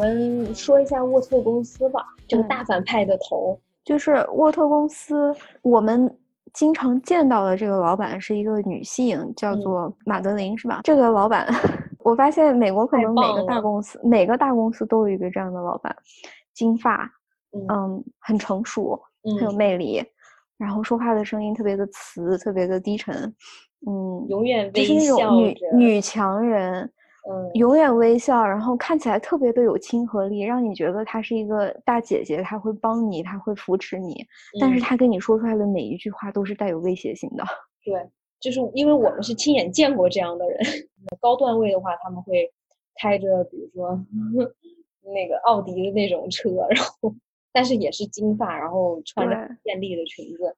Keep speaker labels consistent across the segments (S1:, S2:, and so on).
S1: 我们说一下沃特公司吧，这个大反派的头，
S2: 就是沃特公司，我们经常见到的这个老板是一个女性，叫做马德琳，是吧？这个老板，我发现美国可能每个大公司，每个大公司都有一个这样的老板，金发，嗯，很成熟，很有魅力，然后说话的声音特别的磁，特别的低沉，嗯，
S1: 永远
S2: 就是那种女女强人。
S1: 嗯，
S2: 永远微笑，然后看起来特别的有亲和力，让你觉得她是一个大姐姐，她会帮你，她会扶持你。但是她跟你说出来的每一句话都是带有威胁性的。
S1: 对，就是因为我们是亲眼见过这样的人。高段位的话，他们会开着比如说 那个奥迪的那种车，然后但是也是金发，然后穿着艳丽的裙子，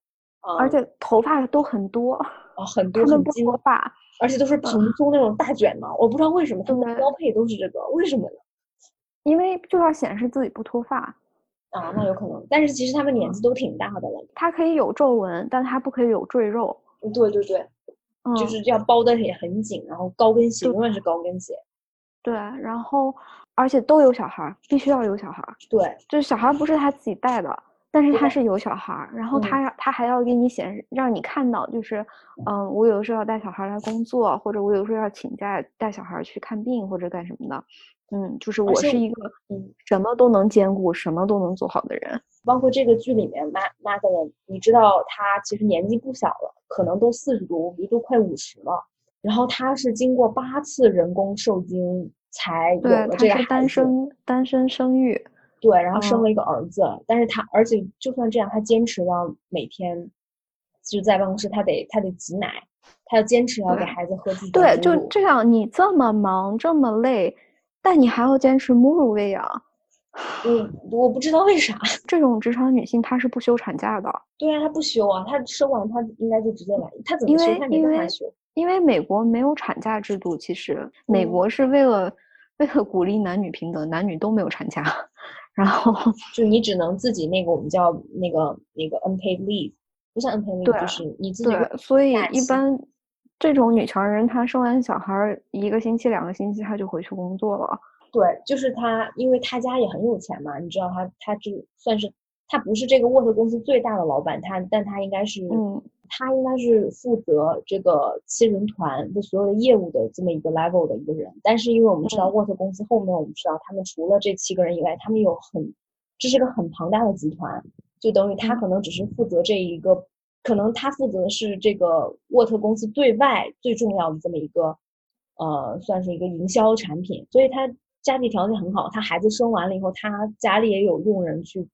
S2: 而且头发都很多
S1: 啊，很多很金
S2: 发。
S1: 而且都是蓬松那种大卷毛，我不知道为什么他们的标配都是这个，为什么呢？
S2: 因为就要显示自己不脱发
S1: 啊，那有可能。但是其实他们年纪都挺大的了。
S2: 它可以有皱纹，但它不可以有赘肉。
S1: 对对对，就是这样包的也很紧，然后高跟鞋永远是高跟鞋。
S2: 对，然后而且都有小孩，必须要有小孩。
S1: 对，
S2: 就是小孩不是他自己带的。但是他是有小孩儿，然后他他还要给你显示，让你看到，就是，嗯，我有的时候要带小孩来工作，或者我有的时候要请假带小孩去看病或者干什么的，嗯，就是我是一个嗯什么都能兼顾、什么都能做好的人。
S1: 包括这个剧里面，妈妈的人，你知道他其实年纪不小了，可能都四十多，我觉得都快五十了。然后他是经过八次人工受精才有了这个孩子，
S2: 单身单身生育。
S1: 对，然后生了一个儿子，但是他而且就算这样，他坚持要每天就在办公室，他得他得挤奶，他要坚持要给孩子喝自己的
S2: 对，就这样，你这么忙这么累，但你还要坚持母乳喂养。
S1: 嗯，我不知道为啥
S2: 这种职场女性她是不休产假的。
S1: 对啊，她不休啊，她生完她应该就直接来，她怎么休？她没办法休。
S2: 因为美国没有产假制度，其实美国是为了 为了鼓励男女平等，男女都没有产假。然后
S1: 就你只能自己那个我们叫那个那个 unpaid leave，不算 unpaid leave，就是你自己。
S2: 对，所以一般这种女强人，她生完小孩一个星期、两个星期，她就回去工作了。
S1: 对，就是她，因为她家也很有钱嘛，你知道，她她就算是她不是这个沃特公司最大的老板，他但他应该是
S2: 嗯。
S1: 他应该是负责这个七人团的所有的业务的这么一个 level 的一个人，但是因为我们知道沃特公司后面，我们知道他们除了这七个人以外，他们有很，这是个很庞大的集团，就等于他可能只是负责这一个，可能他负责的是这个沃特公司对外最重要的这么一个，呃，算是一个营销产品，所以他家里条件很好，他孩子生完了以后，他家里也有佣人去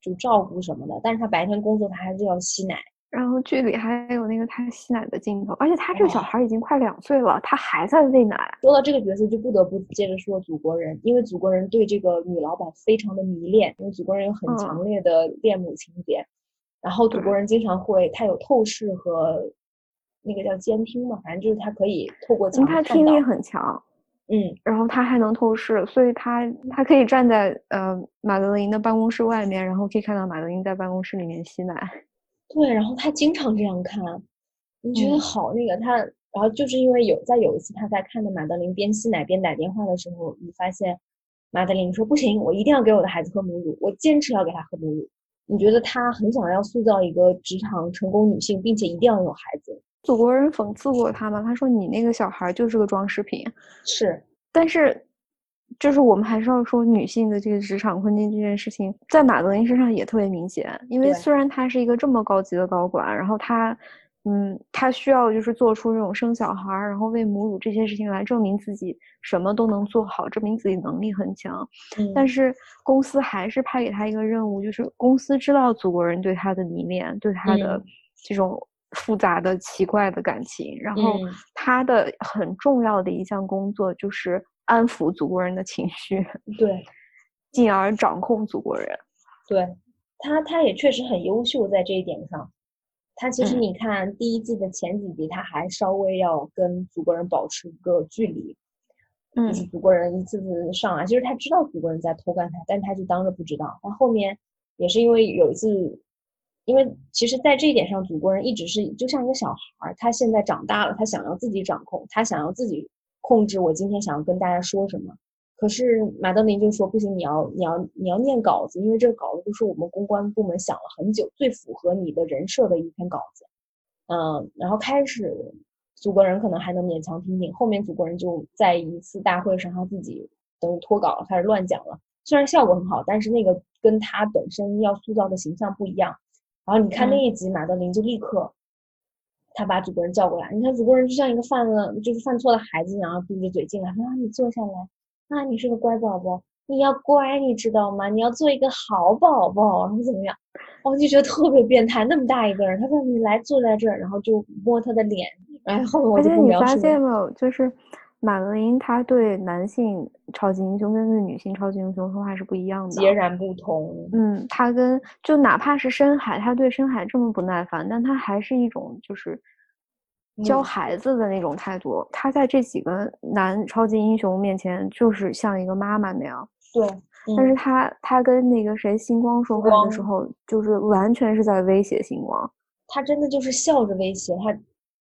S1: 就照顾什么的，但是他白天工作，他还是要吸奶。
S2: 然后剧里还有那个他吸奶的镜头，而且他这个小孩已经快两岁了，他还在喂奶。
S1: 说到这个角色，就不得不接着说祖国人，因为祖国人对这个女老板非常的迷恋，因为祖国人有很强烈的恋母情节。然后祖国人经常会，他有透视和那个叫监听嘛，反正就是他可以透过墙
S2: 他听力很强，
S1: 嗯，
S2: 然后他还能透视，所以他他可以站在呃马德琳的办公室外面，然后可以看到马德琳在办公室里面吸奶。
S1: 对，然后他经常这样看，你觉得好那个他，然后就是因为有在有一次他在看着马德琳边吸奶边打电话的时候，你发现马德琳说不行，我一定要给我的孩子喝母乳，我坚持要给他喝母乳。你觉得他很想要塑造一个职场成功女性，并且一定要有孩子。
S2: 祖国人讽刺过他吗？他说你那个小孩就是个装饰品。
S1: 是，
S2: 但是。就是我们还是要说女性的这个职场困境这件事情，在马德琳身上也特别明显。因为虽然她是一个这么高级的高管，然后她，嗯，她需要就是做出这种生小孩儿，然后喂母乳这些事情来证明自己什么都能做好，证明自己能力很强。但是公司还是派给她一个任务，就是公司知道祖国人对她的迷恋，对她的这种复杂的奇怪的感情，然后他的很重要的一项工作就是。安抚祖国人的情绪，
S1: 对，
S2: 进而掌控祖国人。
S1: 对他，他也确实很优秀在这一点上。他其实你看第一季的前几集，他还稍微要跟祖国人保持一个距离，
S2: 嗯，
S1: 就是祖国人一次次上来，其实他知道祖国人在偷看他，但他就当着不知道。他后面也是因为有一次，因为其实，在这一点上，祖国人一直是就像一个小孩儿，他现在长大了，他想要自己掌控，他想要自己。控制我今天想要跟大家说什么，可是马德琳就说不行，你要你要你要念稿子，因为这个稿子都是我们公关部门想了很久，最符合你的人设的一篇稿子。嗯，然后开始祖国人可能还能勉强听听，后面祖国人就在一次大会上他自己等于脱稿了，开始乱讲了。虽然效果很好，但是那个跟他本身要塑造的形象不一样。然后你看那一集，马德琳就立刻。他把祖国人叫过来，你看祖国人就像一个犯了就是犯错的孩子一样，闭着嘴进来，说啊你坐下来，啊你是个乖宝宝，你要乖，你知道吗？你要做一个好宝宝，然后怎么样？我就觉得特别变态，那么大一个人，他说你来坐在这儿，然后就摸他的脸，然后我就不描
S2: 述了。你发现没有，就是马德琳他对男性超级英雄跟对女性超级英雄说话是不一样的，
S1: 截然不同。
S2: 嗯，他跟就哪怕是深海，他对深海这么不耐烦，但他还是一种就是。教孩子的那种态度，他在这几个男超级英雄面前就是像一个妈妈那样。
S1: 对，
S2: 但是他他跟那个谁星光说话的时候，就是完全是在威胁星光。
S1: 他真的就是笑着威胁他，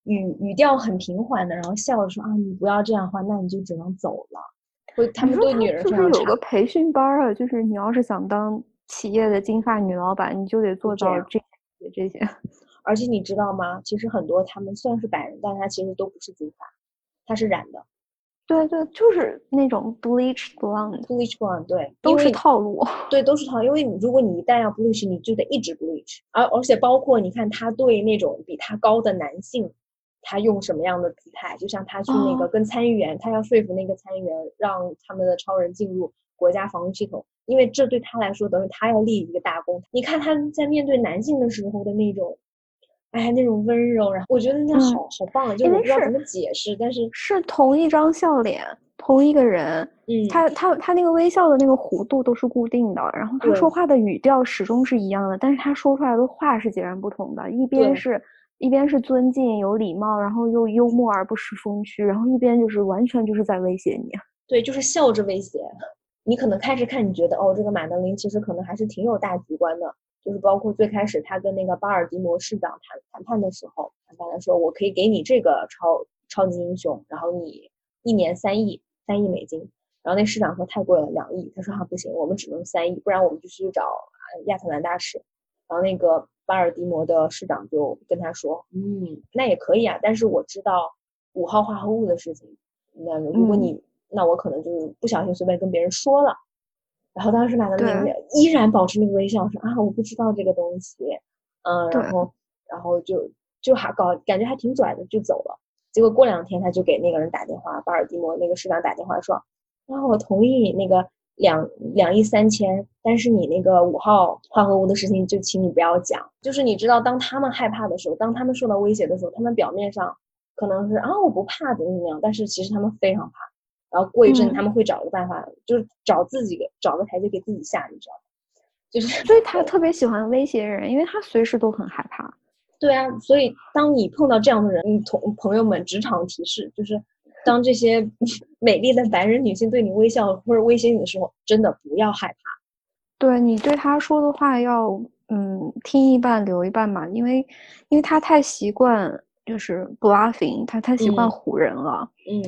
S1: 语语调很平缓的，然后笑着说啊，你不要这样话，那你就只能走了。会他们对女人
S2: 就是有个培训班啊，就是你要是想当企业的金发女老板，你就得做到这些这些。
S1: 而且你知道吗？其实很多他们虽然是白人，但他其实都不是金发，他是染的。
S2: 对对，就是那种 bleach blonde，bleach
S1: blonde，对，
S2: 都是套路。
S1: 对，都是套。因为你如果你一旦要 bleach，你就得一直 bleach。而而且包括你看他对那种比他高的男性，他用什么样的姿态？就像他去那个跟参议员，他要说服那个参议员让他们的超人进入国家防御系统，因为这对他来说等于他要立一个大功。你看他在面对男性的时候的那种。哎，那种温柔，然后我觉得那好好棒啊！就我不知道怎么解释，但是
S2: 是同一张笑脸，同一个人，
S1: 嗯，
S2: 他他他那个微笑的那个弧度都是固定的，然后他说话的语调始终是一样的，但是他说出来的话是截然不同的，一边是一边是尊敬有礼貌，然后又幽默而不失风趣，然后一边就是完全就是在威胁你，
S1: 对，就是笑着威胁你。可能开始看你觉得哦，这个马德琳其实可能还是挺有大局观的。就是包括最开始他跟那个巴尔的摩市长谈谈判的时候，谈判的时候，我可以给你这个超超级英雄，然后你一年三亿三亿美金，然后那市长说太贵了，两亿，他说哈不行，我们只能三亿，不然我们就去找亚特兰大使，然后那个巴尔的摩的市长就跟他说，嗯，那也可以啊，但是我知道五号化合物的事情，那如果你那我可能就是不小心随便跟别人说了。然后当时马德琳依然保持那个微笑，说啊，我不知道这个东西，嗯，然后然后就就还搞感觉还挺拽的，就走了。结果过两天他就给那个人打电话，巴尔的摩那个市长打电话说，啊，我同意那个两两亿三千，但是你那个五号化合物的事情就请你不要讲。就是你知道，当他们害怕的时候，当他们受到威胁的时候，他们表面上可能是啊我不怕怎么怎么样，但是其实他们非常怕。然后过一阵，他们会找个办法，就是找自己找个台阶给自己下，你知道吗？就是，
S2: 所以他特别喜欢威胁人，因为他随时都很害怕。
S1: 对啊，所以当你碰到这样的人，你同朋友们，职场提示就是，当这些 美丽的白人女性对你微笑或者威胁你的时候，真的不要害怕。
S2: 对你对他说的话要嗯听一半留一半嘛，因为因为他太习惯就是 bluffing，他太习惯唬人了。
S1: 嗯。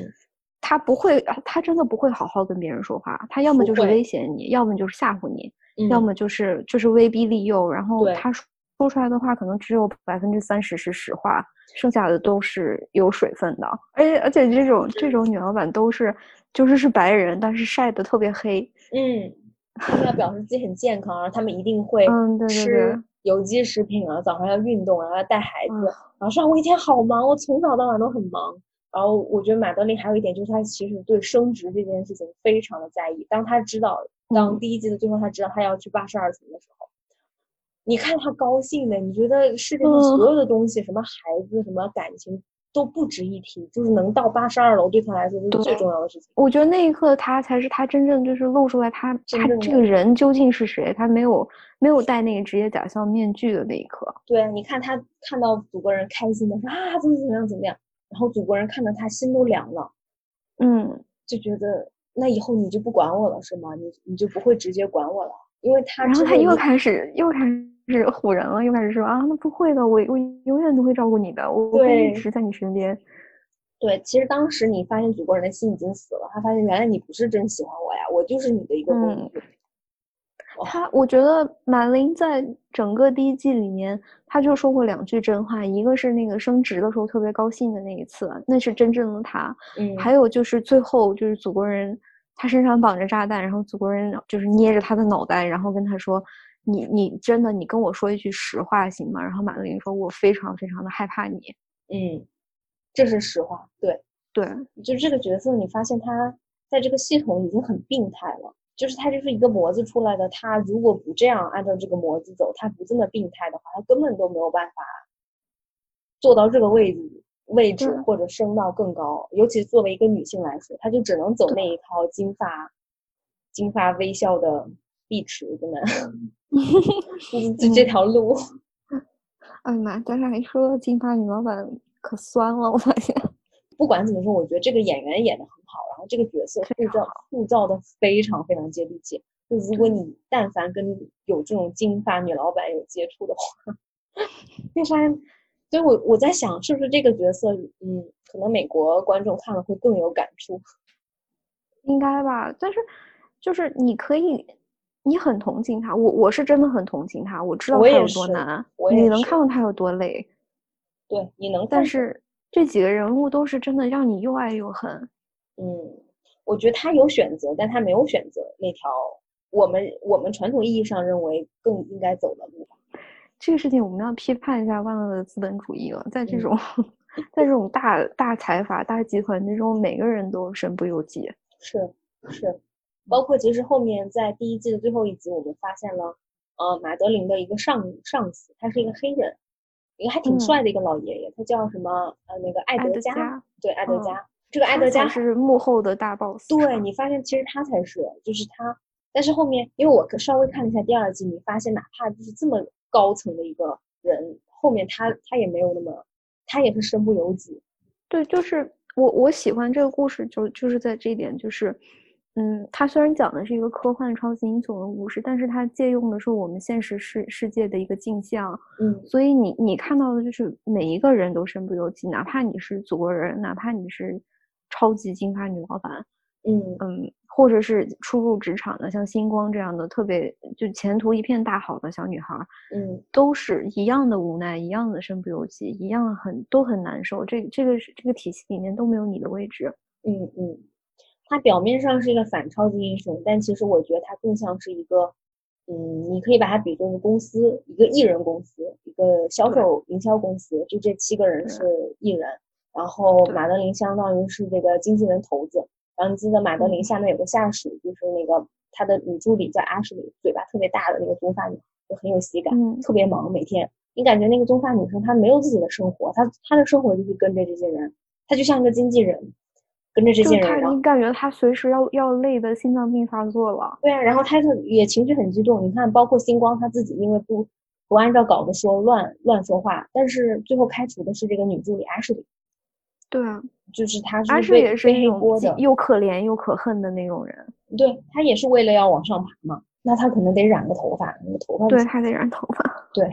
S2: 他不会，他真的不会好好跟别人说话。他要么就是威胁你，要么就是吓唬你，要么就是就是威逼利诱。然后他说说出来的话可能只有百分之三十是实话，剩下的都是有水分的。而且而且这种这种女老板都是就是是白人，但是晒得特别黑。
S1: 嗯，他们要表示自己很健康，然后他们一定会吃有机食品啊，早上要运动，然后要带孩子。然后上，我一天好忙，我从早到晚都很忙。然后我觉得马德琳还有一点就是，他其实对升职这件事情非常的在意。当他知道，当第一季的最后他知道他要去八十二层的时候，你看他高兴的，你觉得世界上所有的东西，什么孩子，什么感情都不值一提，就是能到八十二楼对他来说就是最重要的事情。
S2: 我觉得那一刻他才是他真正就是露出来他他这个人究竟是谁，他没有没有戴那个职业假象面具的那一刻。
S1: 对，你看他看到祖国人开心的说啊，怎么怎么样怎么样。然后祖国人看到他心都凉了，
S2: 嗯，
S1: 就觉得那以后你就不管我了是吗？你你就不会直接管我了，因为他
S2: 然后他又开始又开始唬人了，又开始说啊，那不会的，我我永远都会照顾你的，我会一直在你身边。
S1: 对，其实当时你发现祖国人的心已经死了，他发现原来你不是真喜欢我呀，我就是你的一个工具。
S2: 他，我觉得马琳在整个第一季里面，他就说过两句真话，一个是那个升职的时候特别高兴的那一次，那是真正的他。
S1: 嗯，
S2: 还有就是最后就是祖国人，他身上绑着炸弹，然后祖国人就是捏着他的脑袋，然后跟他说：“你你真的你跟我说一句实话行吗？”然后马德琳说：“我非常非常的害怕你。”
S1: 嗯，这是实话。对
S2: 对，
S1: 就这个角色，你发现他在这个系统已经很病态了。就是他就是一个模子出来的，他如果不这样按照这个模子走，他不这么病态的话，他根本都没有办法做到这个位置位置或者升到更高。尤其作为一个女性来说，她就只能走那一套金发金发微笑的碧池的呢，就这条路。
S2: 哎呀妈！但是还说金发女老板可酸了，我发现。
S1: 不管怎么说，我觉得这个演员演的很好，然后这个角色塑造塑造的非常非常接地气。就如果你但凡跟有这种金发女老板有接触的话，会发现，所以我我在想，是不是这个角色，嗯，可能美国观众看了会更有感触。
S2: 应该吧，但是就是你可以，你很同情他，我我是真的很同情他，我知道他有多难，你能看到他有多累，
S1: 对，你能，
S2: 但是。这几个人物都是真的让你又爱又恨。
S1: 嗯，我觉得他有选择，但他没有选择那条我们我们传统意义上认为更应该走的路。
S2: 这个事情我们要批判一下万恶的资本主义了。在这种 在这种大大财阀、大集团之中，每个人都身不由己。
S1: 是是，包括其实后面在第一季的最后一集，我们发现了，呃，马德琳的一个上上司，他是一个黑人。一个还挺帅的一个老爷爷，他叫什么？呃，那个艾德加，对，艾德加。这个艾德加
S2: 是幕后的大 boss。
S1: 对你发现，其实他才是，就是他。但是后面，因为我稍微看了一下第二季，你发现哪怕就是这么高层的一个人，后面他他也没有那么，他也是身不由己。
S2: 对，就是我我喜欢这个故事，就就是在这一点，就是。嗯，它虽然讲的是一个科幻超级英雄的故事，但是它借用的是我们现实世世界的一个镜像。
S1: 嗯，
S2: 所以你你看到的就是每一个人都身不由己，哪怕你是祖国人，哪怕你是超级金发女老板，
S1: 嗯
S2: 嗯，或者是初入职场的像星光这样的特别就前途一片大好的小女孩，
S1: 嗯，
S2: 都是一样的无奈，一样的身不由己，一样很都很难受。这这个这个体系里面都没有你的位置。
S1: 嗯嗯。他表面上是一个反超级英雄，但其实我觉得他更像是一个，嗯，你可以把它比作是公司，一个艺人公司，一个销售营销公司。就这七个人是艺人，然后马德琳相当于是这个经纪人头子。然后你记得马德琳下面有个下属，就是那个他的女助理叫阿什里，嘴巴特别大的那个棕发女，就很有喜感，特别忙，每天你感觉那个棕发女生她没有自己的生活，她她的生活就是跟着这些人，她就像个经纪人。跟着这些人，
S2: 你感觉他随时要要累的心脏病发作了。
S1: 对啊，然后他也情绪很激动。你看，包括星光他自己，因为不不按照稿子说，乱乱说话，但是最后开除的是这个女助理阿什利。
S2: 对啊，
S1: 就是他
S2: 阿什也是一种又可怜又可恨的那种人。
S1: 对他也是为了要往上爬嘛，那他可能得染个头发，那个头发
S2: 对他得染头发。
S1: 对，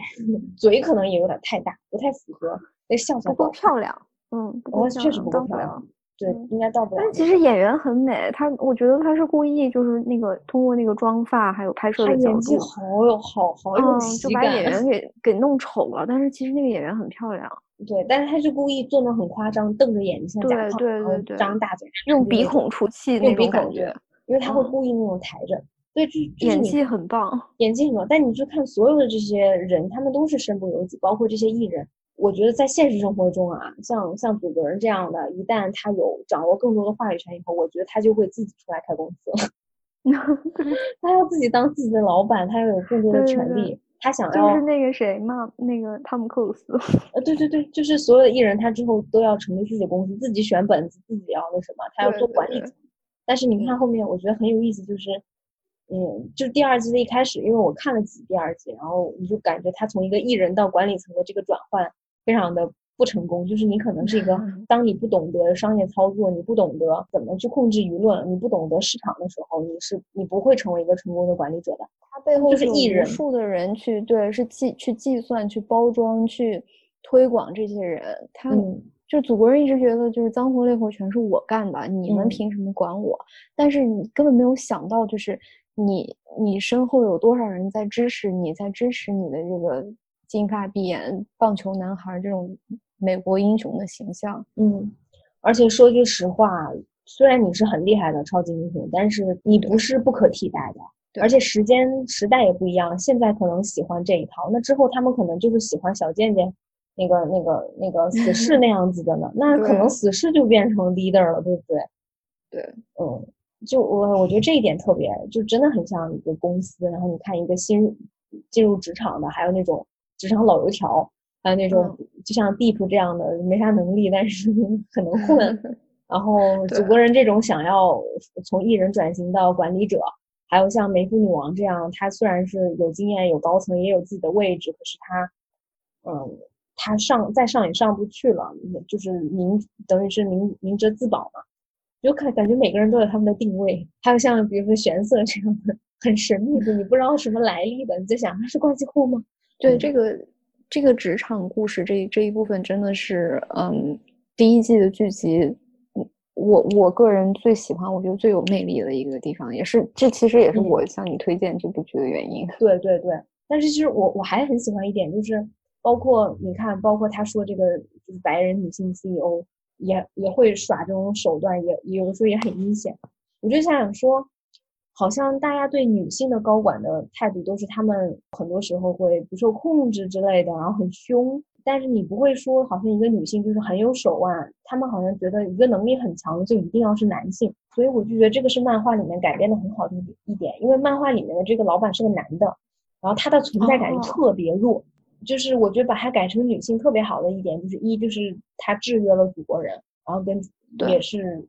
S1: 嘴可能也有点太大，不太符合那笑起来
S2: 不够漂亮。嗯，不过
S1: 确实不够漂亮。对，应该到不了。
S2: 但其实演员很美，他我觉得他是故意，就是那个通过那个妆发还有拍摄的角度，
S1: 演技好有好好有
S2: 喜感，就把演员 给给弄丑了。但是其实那个演员很漂亮。
S1: 对，但是他是故意做的很夸张，瞪着眼睛像假
S2: 胖，对对对，
S1: 张大嘴，
S2: 用鼻孔出气那种感觉。
S1: 因为他会故意那种抬着，对，就
S2: 演技很棒，
S1: 演技很棒。但你去看所有的这些人，他们都是身不由己，包括这些艺人。我觉得在现实生活中啊，像像祖国人这样的，一旦他有掌握更多的话语权以后，我觉得他就会自己出来开公司了。他要自己当自己的老板，他要有更多的权利。他想
S2: 要就是那个谁嘛，那个汤姆克鲁斯。
S1: 呃，对对对，就是所有的艺人，他之后都要成立自己的公司，自己选本子，自己要那什么，他要做管理层。但是你看后面，我觉得很有意思，就是，嗯，就第二季的一开始，因为我看了几第二季，然后你就感觉他从一个艺人到管理层的这个转换。非常的不成功，就是你可能是一个，当你不懂得商业操作，你不懂得怎么去控制舆论，你不懂得市场的时候，你是你不会成为一个成功的管理者的。
S2: 他背后
S1: 就是艺人，
S2: 无数的人去对，是计去计算、去包装、去推广这些人，他就是祖国人一直觉得就是脏活累活全是我干的，你们凭什么管我？但是你根本没有想到，就是你你身后有多少人在支持你，在支持你的这个金发碧眼棒球男孩这种美国英雄的形象。
S1: 嗯，而且说句实话，虽然你是很厉害的超级英雄，但是你不是不可替代的。而且时间时代也不一样，现在可能喜欢这一套，那之后他们可能就是喜欢小贱贱，那个那个那个 死侍那样子的呢，那可能死侍就变成 leader 了，对不对？
S2: 对，
S1: 嗯，就我我觉得这一点特别，就真的很像一个公司，然后你看一个新进入职场的，还有那种职场老油条，还有那种就像 Deep 这样的没啥能力，但是 很能混，然后祖国人这种想要从艺人转型到管理者。还有像梅芙女王这样，她虽然是有经验、有高层，也有自己的位置，可是她，嗯，她上再上也上不去了，就是明等于是明明哲自保嘛，就看感觉每个人都有他们的定位。还有像比如说玄色这样的 很神秘的，你不知道什么来历的，你在想他是关系户吗？
S2: 对这个这个职场故事这这一部分真的是，嗯，第一季的剧集。我我个人最喜欢，我觉得最有魅力的一个地方，也是这其实也是我向你推荐这部剧的原因。
S1: 对对对，但是其实我我还很喜欢一点，就是包括你看，包括他说这个就是白人女性 CEO 也也会耍这种手段，也有的时候也很阴险。我就想想说，好像大家对女性的高管的态度都是他们很多时候会不受控制之类的，然后很凶。但是你不会说，好像一个女性就是很有手腕，他们好像觉得一个能力很强的就一定要是男性，所以我就觉得这个是漫画里面改编的很好的一点，因为漫画里面的这个老板是个男的，然后他的存在感就特别弱，就是我觉得把他改成女性特别好的一点，就是一就是他制约了祖国人，然后跟也是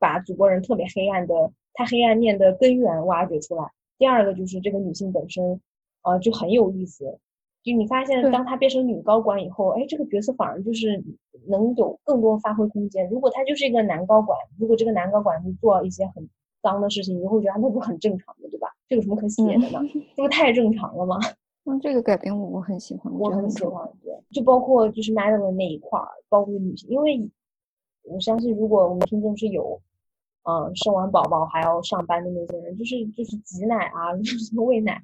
S1: 把祖国人特别黑暗的他黑暗面的根源挖掘出来，第二个就是这个女性本身，呃就很有意思。就你发现，当她变成女高管以后，哎，这个角色反而就是能有更多发挥空间。如果他就是一个男高管，如果这个男高管去做一些很脏的事情，你会觉得那不很正常的，对吧？这有什么可写的呢？这不太正常了吗？
S2: 嗯，这个改编我我很喜欢，
S1: 我很喜欢。对，就包括就是 Madeline 那一块儿，包括女性，因为我相信，如果我们听众是有，嗯，生完宝宝还要上班的那些人，就是就是挤奶啊，就是什么喂奶，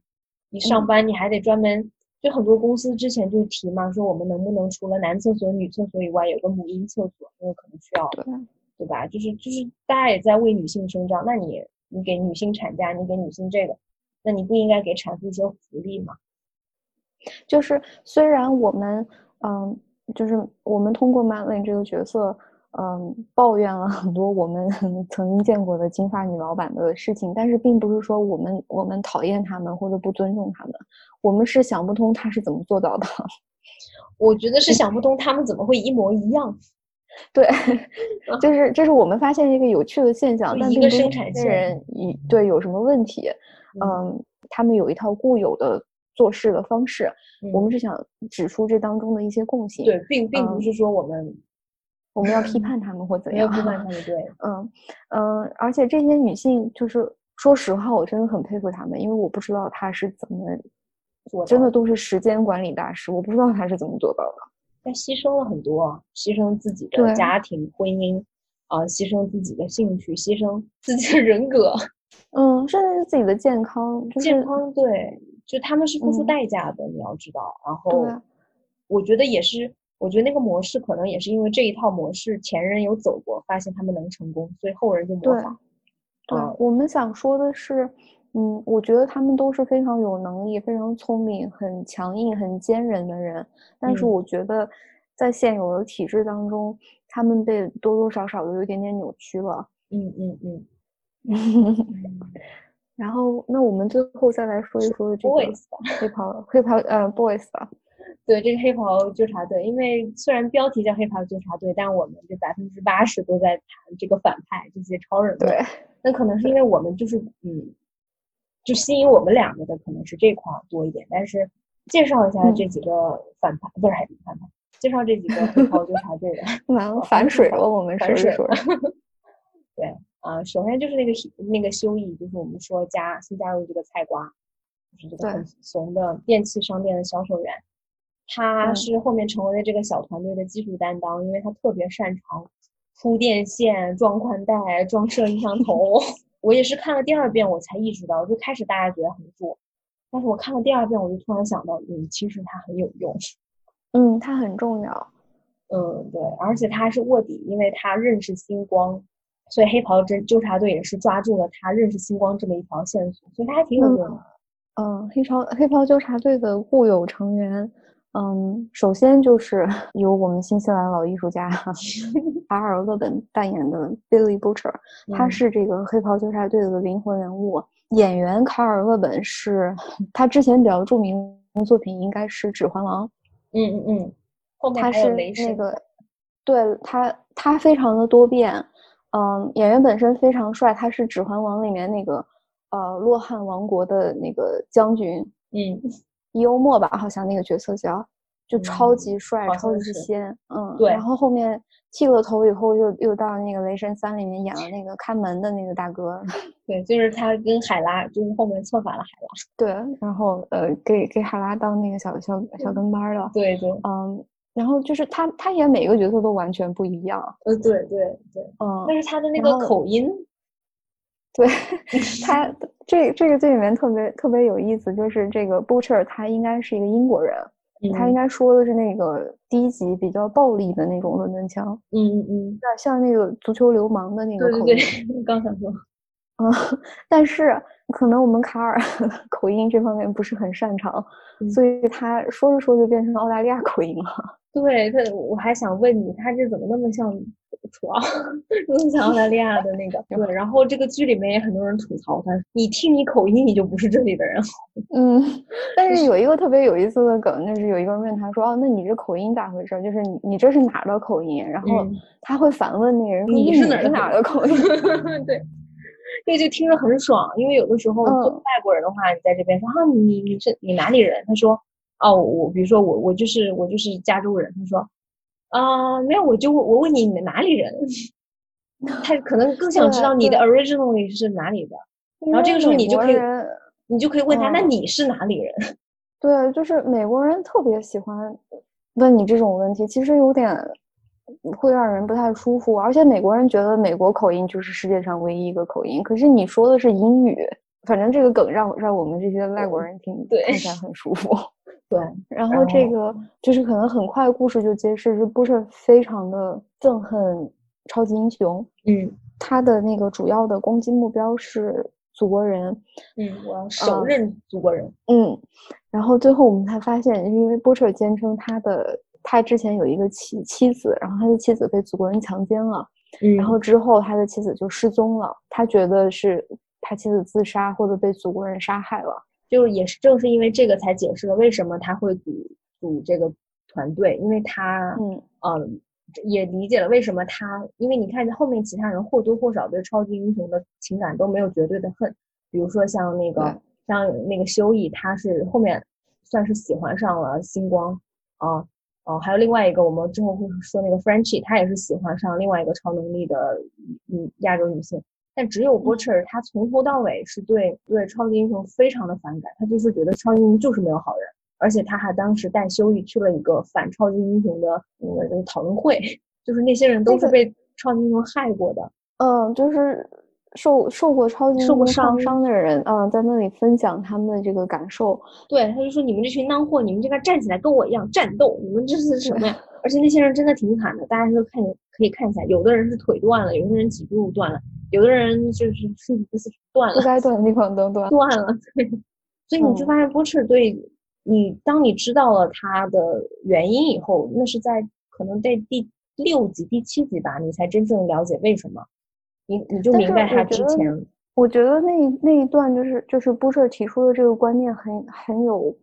S1: 你上班你还得专门。就很多公司之前就提嘛，说我们能不能除了男厕所、女厕所以外，有个母婴厕所，因为可能需要，
S2: 对
S1: 对吧？就是就是大家也在为女性声张，那你你给女性产假，你给女性这个，那你不应该给产妇一些福利吗？
S2: 就是虽然我们，嗯，就是我们通过 Madeline 这个角色。嗯，抱怨了很多我们 曾经见过的金发女老板的事情，但是并不是说我们我们讨厌他们或者不尊重他们，我们是想不通他是怎么做到的。
S1: 我觉得是想不通他们怎么会一模一样。
S2: 对，就是这是我们发现一个有趣的现象，但
S1: 一个生产
S2: 线一对有什么问题？嗯，他们有一套固有的做事的方式，我们是想指出这当中的一些共性。
S1: 对，并并不是说我们。
S2: 我们要批 判他们或怎样？
S1: 批判他们，对，
S2: 嗯嗯，而且这些女性，就是说实话，我真的很佩服她们，因为我不知道她是怎么做，真的都是时间管理大师，我不知道她是怎么做到的。
S1: 她牺牲了很多，牺牲自己的家庭、婚姻，啊，牺牲自己的兴趣，牺牲自己的人格，
S2: 嗯，甚至是自己的健康，
S1: 健康，对，就他们是付出代价的，你要知道。然后，我觉得也是。我觉得那个模式可能也是因为这一套模式前人有走过，发现他们能成功，所以后人就模仿。
S2: 对，我们想说的是，嗯，我觉得他们都是非常有能力、非常聪明、很强硬、很坚韧的人，但是我觉得在现有的体制当中，他们被多多少少的有一点点扭曲了。
S1: 嗯嗯嗯。
S2: 然后，那我们最后再来说一说这个黑袍黑袍呃 boys 吧。
S1: 对这个黑袍纠察队，因为虽然标题叫黑袍纠察队，但我们这百分之八十都在谈这个反派这些超人。
S2: 对，
S1: 那可能是因为我们就是嗯，就吸引我们两个的可能是这块多一点。但是介绍一下这几个反派，不是反派，介绍这几个 黑袍纠察队的。
S2: 完反水了，我们
S1: 反水了。对啊，首先就是那个那个修义，就是我们说加新加入这个菜瓜，就是这个很怂的电器商店的销售员。他是后面成为了这个小团队的技术担当，因为他特别擅长铺电线、装宽带、装摄像头。我也是看了第二遍，我才意识到，就开始大家觉得很弱，但是我看了第二遍，我就突然想到，嗯，其实他很有用，
S2: 嗯，他很重要，
S1: 嗯，对，而且他还是卧底，因为他认识星光，所以黑袍侦纠察队也是抓住了他认识星光这么一条线索，所以他还挺有用的。
S2: 嗯，黑袍黑袍纠察队的固有成员。嗯，首先就是 由我们新西兰老艺术家卡尔·勒本扮演的 Billy Butcher，他是这个黑袍纠察队的灵魂人物。演员卡尔·勒本是他之前比较著名的作品应该是《指环王》。
S1: 嗯嗯嗯，后面
S2: 他是那个，对他他非常的多变。嗯，演员本身非常帅，他是《指环王》里面那个呃洛汗王国的那个将军。
S1: 嗯。
S2: 幽默吧，好像那个角色叫，就超级帅，超级仙，嗯，
S1: 对。
S2: 然后后面剃了头以后，又又到那个《雷神三》里面演了那个看门的那个大哥。
S1: 对，就是他跟海拉，就是后面策反了海拉。
S2: 对，然后呃，给给海拉当那个小小小跟班了。
S1: 对对，
S2: 嗯，然后就是他他演每个角色都完全不一样。
S1: 呃，对对对，嗯。但是他的那个口音。
S2: 对 他，这这个这里面特别特别有意思，就是这个 Butcher 他应该是一个英国人，他应该说的是那个低级比较暴力的那种伦敦腔，
S1: 嗯嗯嗯，
S2: 有点像那个足球流氓的那个口音。
S1: 对对对，刚想说，
S2: 嗯，但是可能我们卡尔口音这方面不是很擅长，所以他说着说着变成澳大利亚口音了。
S1: 对他，我还想问你，他这怎么那么像？楚啊，更像澳大利亚的那个。对，然后这个剧里面也很多人吐槽他，你听你口音，你就不是这里的人。
S2: 嗯，但是有一个特别有意思的梗，就是有一个人问他说：“哦，那你这口音咋回事？就是你你这是哪的口音？”然后他会反问那个人：“
S1: 你
S2: 是
S1: 哪
S2: 儿的口音？”
S1: 对，这就听着很爽，因为有的时候做外国人的话，你在这边说：“啊，你你是你哪里人？”他说：“哦，我比如说我我就是我就是加州人。”他说。啊，没有，我就我问你，你哪里人？他可能更想知道你的 originally 是哪里的。然后这个时候你就可以，你就可以问他，那你是哪里人？
S2: 对，就是美国人特别喜欢问你这种问题，其实有点会让人不太舒服。而且美国人觉得美国口音就是世界上唯一一个口音，可是你说的是英语，反正这个梗让让我们这些外国人听听起来 很舒服。
S1: 对，
S2: 然后这个就是可能很快故事就揭示，是布什非常的憎恨超级英雄。
S1: 嗯，
S2: 他的那个主要的攻击目标是祖国人。
S1: 嗯，我要手刃祖国人。
S2: 嗯，然后最后我们才发现，因为波彻坚称他的他之前有一个妻妻子，然后他的妻子被祖国人强奸了。
S1: 嗯，
S2: 然后之后他的妻子就失踪了，他觉得是他妻子自杀或者被祖国人杀害了。
S1: 就也是正是因为这个才解释了为什么他会组组这个团队，因为他
S2: 嗯
S1: 嗯也理解了为什么他，因为你看后面其他人或多或少对超级英雄的情感都没有绝对的恨，比如说像那个像那个修义，他是后面算是喜欢上了星光啊哦，还有另外一个我们之后会说那个 Frenchy，她也是喜欢上另外一个超能力的嗯亚洲女性。但只有 Butcher，他从头到尾是对对超级英雄非常的反感，他就是觉得超级英雄就是没有好人，而且他还当时带修义去了一个反超级英雄的那个讨论会，就是那些人都是被超级英雄害过的，
S2: 嗯，就是受受过超级
S1: 受过
S2: 伤伤的人，嗯，在那里分享他们的这个感受，
S1: 对，他就说你们这群孬货，你们就该站起来跟我一样战斗，你们这是什么呀？而且那些人真的挺惨的，大家都看可以看一下，有的人是腿断了，有的人脊柱断了。有的人就是是不是断了，
S2: 不该断的地方都断
S1: 断了，对。所以你就发现波士对你，当你知道了他的原因以后，那是在可能在第六集、第七集吧，你才真正了解为什么。你你就明白他之前。
S2: 我觉得那那一段就是就是波彻提出的这个观念很很有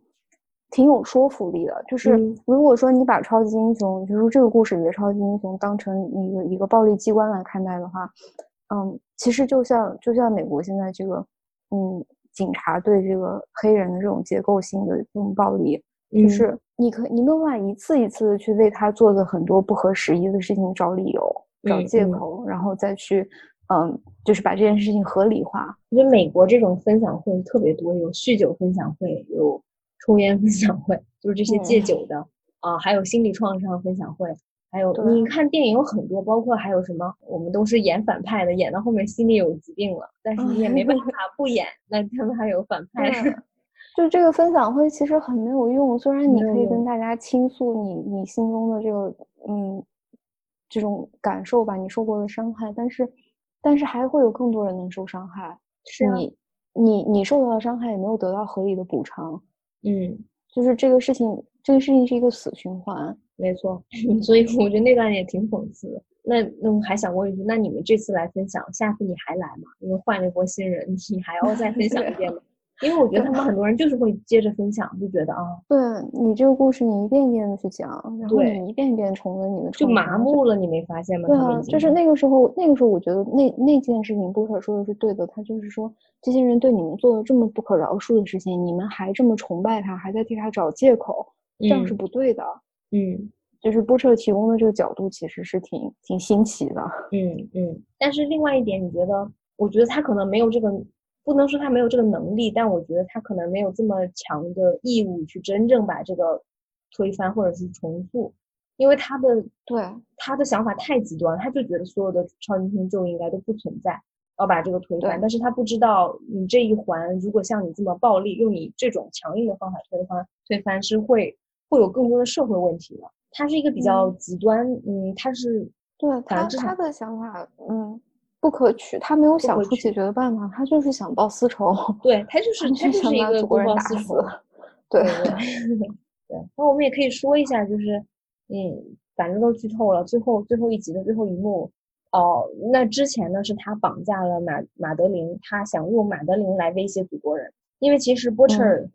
S2: 挺有说服力的。就是如果说你把超级英雄，就是这个故事里的超级英雄当成一个一个暴力机关来看待的话。嗯，其实就像就像美国现在这个，嗯，警察对这个黑人的这种结构性的这种暴力，就是你可你没有办法一次一次的去为他做的很多不合时宜的事情找理由、找借口，然后再去，嗯，就是把这件事情合理化。
S1: 我觉得美国这种分享会特别多，有酗酒分享会，有抽烟分享会，就是这些戒酒的，啊，还有心理创伤分享会，还有你看电影有很多，包括还有什么，我们都是演反派的，演到后面心里有疾病了，但是你也没办法不演，那他们还有反派。
S2: 就这个分享会其实很没有用，虽然你可以跟大家倾诉你你心中的这个嗯这种感受吧，你受过的伤害，但是但是还会有更多人能受伤害。
S1: 是
S2: 你你你受到的伤害也没有得到合理的补偿。
S1: 嗯，
S2: 就是这个事情，这个事情是一个死循环。
S1: 没错，所以我觉得那段也挺讽刺的。那那我还想问一句，那你们这次来分享，下次你还来吗？因为换了一波新人，你还要再分享一遍吗？因为我觉得他们很多人就是会接着分享，就觉得啊，
S2: 对你这个故事，你一遍一遍的去讲，然后你一遍一遍重温你的，
S1: 就麻木了，你没发现吗？
S2: 对啊，就是那个时候，那个时候我觉得那那件事情，波特说的是对的，他就是说，这些人对你们做了这么不可饶恕的事情，你们还这么崇拜他，还在替他找借口，这样是不对的。
S1: 嗯，
S2: 就是波特提供的这个角度其实是挺挺新奇的。
S1: 嗯嗯，但是另外一点，你觉得？我觉得他可能没有这个。不能说他没有这个能力，但我觉得他可能没有这么强的义务去真正把这个推翻或者是重塑，因为他的
S2: 对
S1: 他的想法太极端，他就觉得所有的超级英雄就应该都不存在，要把这个推翻。但是他不知道你这一环如果像你这么暴力，用你这种强硬的方法推翻，推翻是会会有更多的社会问题的。他是一个比较极端，嗯，他是
S2: 对他他的想法，嗯。不可取，他没有想出解决的办法，他就是想报私仇。
S1: 对他就是 他就是一个公报私仇。对对对。那我们也可以说一下，就是嗯，反正都剧透了。最后最后一集的最后一幕，哦，那之前呢是他绑架了马马德琳，他想用马德琳来威胁祖国人。因为其实波彻尔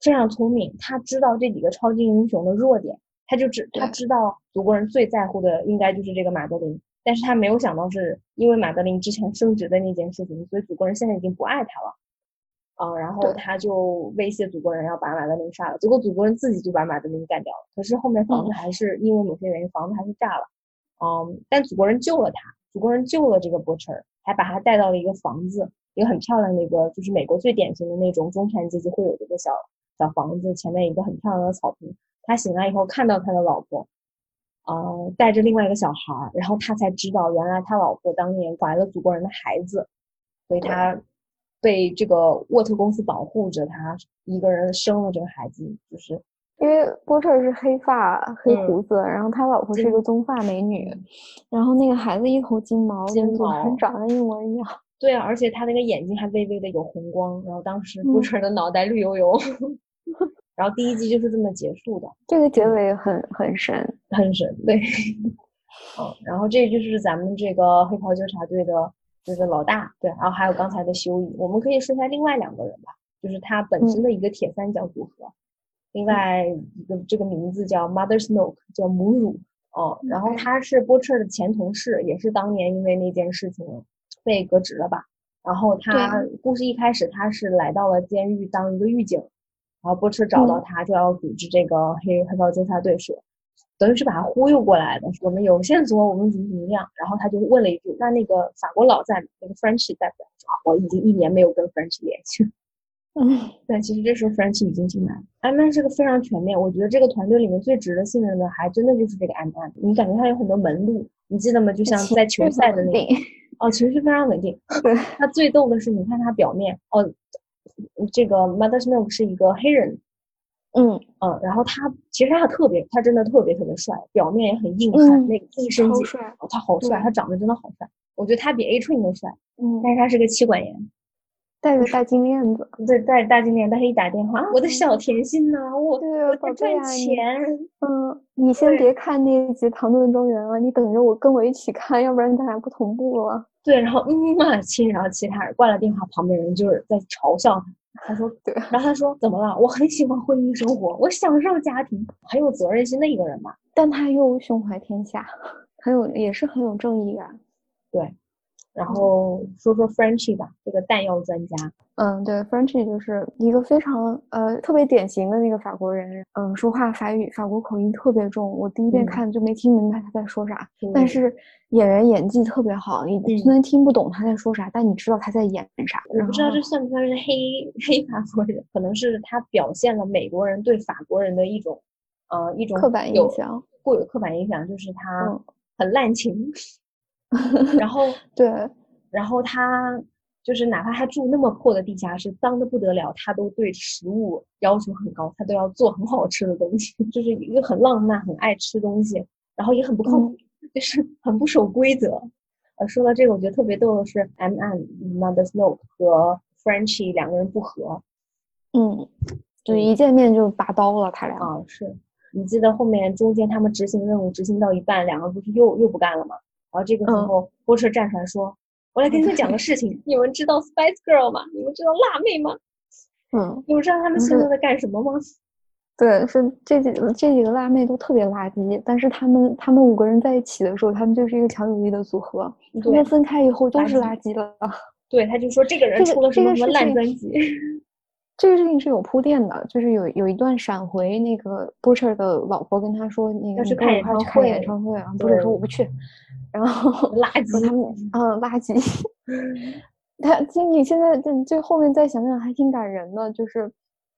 S1: 非常聪明，他知道这几个超级英雄的弱点，他就知他知道祖国人最在乎的应该就是这个马德琳。但是他没有想到，是因为马德琳之前升职的那件事情，所以祖国人现在已经不爱他了，啊，然后他就威胁祖国人要把马德琳杀了，结果祖国人自己就把马德琳干掉了。可是后面房子还是因为某些原因，房子还是炸了，嗯，但祖国人救了他，祖国人救了这个波彻尔，还把他带到了一个房子，一个很漂亮的一个，就是美国最典型的那种中产阶级会有的一个小小房子，前面一个很漂亮的草坪。他醒来以后看到他的老婆。呃，带着另外一个小孩儿，然后他才知道，原来他老婆当年怀了祖国人的孩子，所以他被这个沃特公司保护着，他一个人生了这个孩子，就是
S2: 因为波特是黑发黑胡子，然后他老婆是一个棕发美女，然后那个孩子一头金毛，
S1: 金毛
S2: 长得一模一样。
S1: 对啊，而且他那个眼睛还微微的有红光，然后当时波特的脑袋绿油油。然后第一季就是这么结束的，
S2: 这个结尾很很神，
S1: 很神，对。嗯，然后这就是咱们这个黑袍纠察队的，就是老大，对。然后还有刚才的修乙，我们可以说一下另外两个人吧，就是他本身的一个铁三角组合，另外一个这个名字叫 Mother's Milk，叫母乳，哦。然后他是波彻的前同事，也是当年因为那件事情被革职了吧。然后他故事一开始他是来到了监狱当一个狱警。然后波彻找到他，就要组织这个黑黑豹纠察队，说等于是把他忽悠过来的。我们有线索，我们怎么怎么样？然后他就问了一句：“那那个法国佬在吗？那个 French 在不在？”我已经一年没有跟 French 联系。嗯，但，其实这时候 French 已经进来了。安曼是个非常全面，我觉得这个团队里面最值得信任的，还真的就是这个安曼。你感觉他有很多门路，你记得吗？就像在球赛的那个，哦，情绪非常稳定。
S2: 对，
S1: 他最逗的是，你看他表面哦。这个 Mother's Milk 是一个黑人，
S2: 嗯。
S1: 嗯，然后他其实他特别，他真的特别特别帅，表面也很硬汉，那个一身劲，他好帅，他长得真的好帅，我觉得他比 A Train 都帅，嗯，但是他是个妻管严，
S2: 戴着 大金链子，
S1: 对，戴着大金链，但是一打电话，我的小甜心呐，我
S2: 我
S1: 在赚钱，
S2: 嗯，你。先别看那一集《唐顿庄园》了，你等着我跟我一起看，要不然咱俩不同步了。
S1: 对，然后嗯嘛亲，然后其他人挂了电话，旁边人就是在嘲笑他。他说，
S2: 对，
S1: 然后他说怎么了？我很喜欢婚姻生活，我享受家庭，很有责任心的一个人吧。
S2: 但他又胸怀天下，很有也是很有正义感。
S1: 对。然后说说 Frenchy 吧，这个弹药专家。
S2: 嗯，对，Frenchy 就是一个非常呃特别典型的那个法国人。嗯，说话法语法国口音特别重，我第一遍看就没听明白他在说啥。但是演员演技特别好，你虽然听不懂他在说啥，但你知道他在演啥。
S1: 我不知道这算不算是黑 黑法国人，可能是他表现了美国人对法国人的一种呃一种
S2: 刻板印象，
S1: 固有刻板印象就是他很滥情，然后
S2: 对，
S1: 然后他就是哪怕他住那么破的地下室，脏的不得了，他都对食物要求很高，他都要做很好吃的东西，就是一个很浪漫、很爱吃东西，然后也很不靠谱，就是很不守规则。呃，说到这个，我觉得特别逗的是，M M Mother Snow 和 Frenchy 两个人不和。
S2: 嗯，就一见面就拔刀了，他俩。
S1: 啊，是你记得后面中间他们执行任务执行到一半，两个不是又又不干了吗？然后这个时候波车站出来说：“我来跟你们讲个 事情，你们知道 Spice Girl 吗？你们知道辣妹吗？
S2: 嗯，
S1: 你们知道他们现在在干什么吗？”
S2: 对，是这几这几个辣妹都特别垃圾，但是他们他们五个人在一起的时候，他们就是一个强有力的组合。他们分开以后都是垃圾了。
S1: 对，他就说这个人出了什么什么烂专辑。
S2: 这个事情是有铺垫的，就是有有一段闪回，那个 Butcher 的老婆跟他说，那个
S1: 去看
S2: 演唱会，演唱会啊，Butcher 说我不去，然后
S1: 垃圾，
S2: 他们嗯垃圾。他其实你现在这最后面再想想，还挺感人的，就是。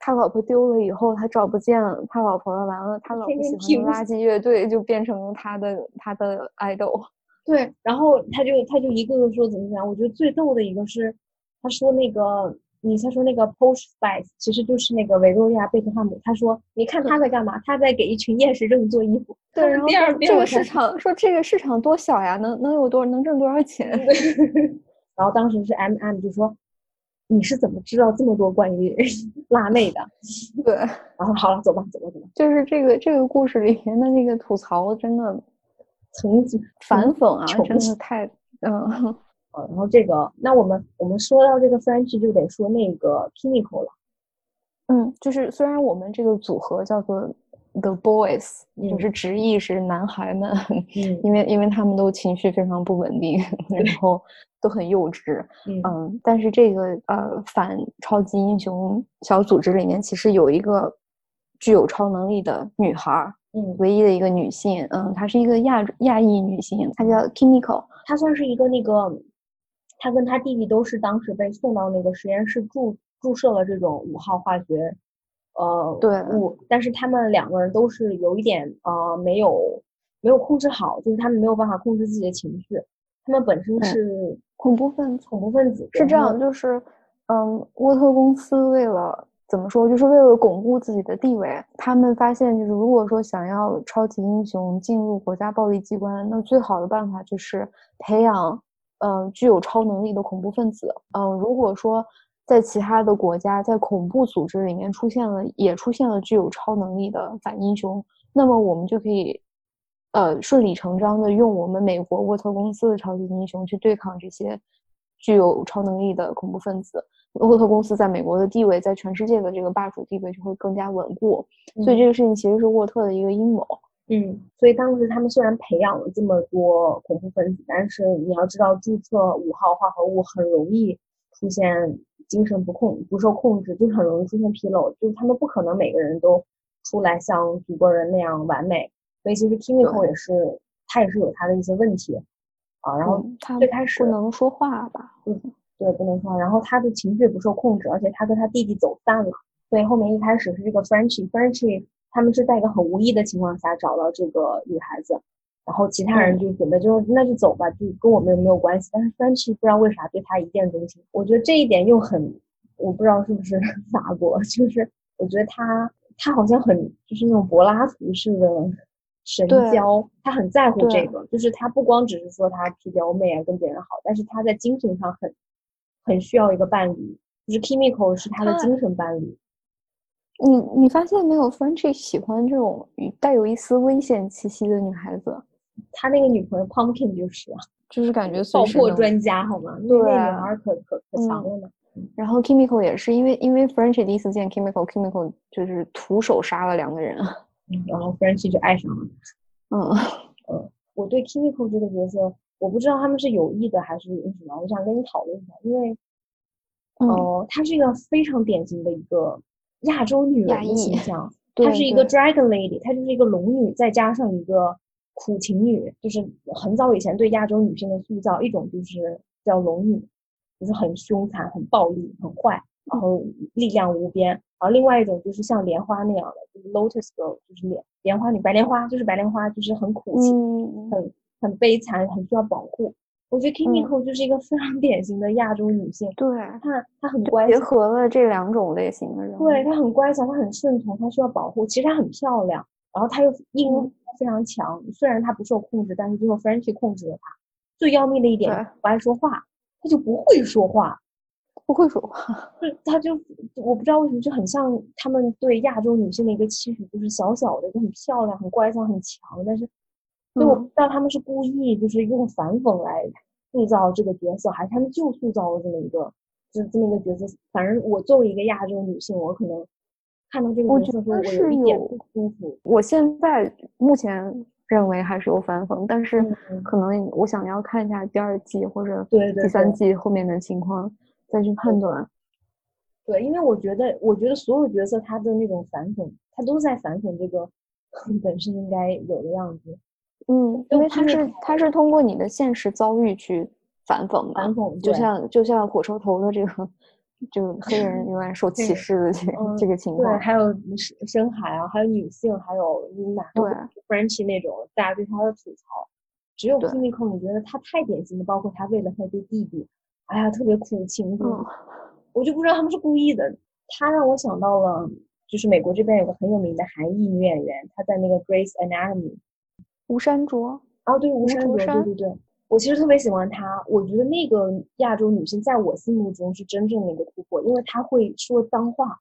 S2: 他老婆丢了以后，他找不见他老婆了。完了，他老婆喜欢的垃圾乐队就变成了他的他的爱豆。
S1: 对，然后他就他就一个个说怎么怎么样。我觉得最逗的一个是，他说那个你他说那个 Posh Spice 其实就是那个维多利亚贝克汉姆。他说你看他在干嘛？他在给一群厌食症做衣服。
S2: 对，然后这个市场 说这个市场多小呀，能能有多能挣多少钱？
S1: 然后当时是 M M 就说。你是怎么知道这么多关于 辣妹的？
S2: 对，
S1: 然后好了，走吧，走吧，走吧。
S2: 就是这个这个故事里面的那个吐槽，真的
S1: 曾经
S2: 反讽啊，真的太嗯。
S1: 然后这个，那我们我们说到这个 French 就得说那个 Chemical 了。
S2: 嗯，就是虽然我们这个组合叫做 The Boys，就是直译是男孩们，因为因为他们都情绪非常不稳定，然后。都很幼稚，嗯，但是这个呃反超级英雄小组织里面其实有一个具有超能力的女孩，
S1: 嗯，
S2: 唯一的一个女性，嗯，她是一个亚亚裔女性，她叫 Kimiko，
S1: 她算是一个那个，她跟他弟弟都是当时被送到那个实验室注注射了这种五号化学，呃，
S2: 对
S1: 物，但是他们两个人都是有一点呃没有没有控制好，就是他们没有办法控制自己的情绪。他们本身是
S2: 恐怖分子，
S1: 恐怖分子
S2: 是这样，就是，嗯，沃特公司为了怎么说，就是为了巩固自己的地位，他们发现，就是如果说想要超级英雄进入国家暴力机关，那最好的办法就是培养，嗯，具有超能力的恐怖分子。嗯，如果说在其他的国家，在恐怖组织里面出现了，也出现了具有超能力的反英雄，那么我们就可以。呃，顺理成章的用我们美国沃特公司的超级英雄去对抗这些具有超能力的恐怖分子，沃特公司在美国的地位，在全世界的这个霸主地位就会更加稳固。所以这个事情其实是沃特的一个阴谋。
S1: 嗯，所以当时他们虽然培养了这么多恐怖分子，但是你要知道，注册五号化合物很容易出现精神不控、不受控制，就很容易出现纰漏，就是他们不可能每个人都出来像祖国人那样完美。所以其实 Kimiko 也是，他也是有他的一些问题，啊，然后
S2: 他
S1: 最开始
S2: 不能说话吧，
S1: 嗯，对，不能说话，然后他的情绪不受控制，而且他跟他弟弟走散了，所以后面一开始是这个 Frenchy，Frenchy 他们是在一个很无意的情况下找到这个女孩子，然后其他人就准备就那就走吧，就跟我们没有关系，但是 Frenchy 不知道为啥对他一见钟情，我觉得这一点又很，我不知道是不是 法国，就是我觉得他他好像很就是那种柏拉图式的。神交，他很在乎这个，就是他不光只是说他去撩妹啊，跟别人好，但是他在精神上很很需要一个伴侣，就是 Kimiko 是他的精神伴侣。
S2: 你你发现没有 f r e n c h 喜欢这种带有一丝危险气息的女孩子，
S1: 他那个女朋友 Pumpkin 就是啊，
S2: 就是感觉
S1: 爆破专家好吗？
S2: 对，
S1: 那女孩可可可强了呢。
S2: 然后 Kimiko 也是，因为因为 f r e n c h 第一次见 Kimiko，Kimiko 就是徒手杀了两个人。
S1: 然后 Frenchy 就爱上了。嗯嗯，我对 Kimiko 这个角色，我不知道他们是有意的还是什么，我想跟你讨论一下，因为，哦，他是一个非常典型的一个亚洲女人的形象，她是一个 Dragon Lady，她就是一个龙女，再加上一个苦情女，就是很早以前对亚洲女性的塑造，一种就是叫龙女，就是很凶残、很暴力、很坏。然后力量无边。然后另外一种就是像莲花那样的，就是 Lotus Girl，就是莲莲花女，白莲花就是白莲花，就是很苦情，很很悲惨，很需要保护。我觉得 Kimiko 就是一个非常典型的亚洲女性，
S2: 对，
S1: 她她很乖，
S2: 结合了这两种类型的人，
S1: 对她很乖巧，她很顺从，她需要保护。其实她很漂亮，然后她又应力非常强。虽然她不受控制，但是最后 Frenchy 控制了她。最要命的一点，不爱说话，她就不会说话，
S2: 不会说话。
S1: 就她就我不知道为什么就很像他们对亚洲女性的一个期许，就是小小的就很漂亮、很乖巧、很强，但是。所以我不知道他们是故意就是用反讽来塑造这个角色，还是他们就塑造了这么一个，这这么一个角色。反正我作为一个亚洲女性，我可能看到这个角色时候，我有一点不舒服。
S2: 我现在目前认为还是有反讽，但是可能我想要看一下第二季或者第三季后面的情况再去判断。
S1: 对，因为我觉得，我觉得所有角色他的那种反讽，他都在反讽这个 本身应该有的样子。
S2: 嗯，因为他是他是通过你的现实遭遇去反讽嘛，
S1: 反讽，
S2: 就像就像火车头的这个，就 黑人永远受歧视的这这个情况。
S1: 对，还有深海啊，还有女性，还有哪
S2: 对
S1: Frenchy 那种大家对他的吐槽，只有 Kimiko，你觉得他太典型了，包括他为了他的弟弟，哎呀，特别苦情，我就不知道他们是故意的。他让我想到了，就是美国这边有个很有名的韩裔女演员，她在那个 Grace Anatomy。
S2: 吴山卓
S1: 哦，对吴山卓，对对对，我其实特别喜欢她。我觉得那个亚洲女性在我心目中是真正的一个突破，因为她会说脏话，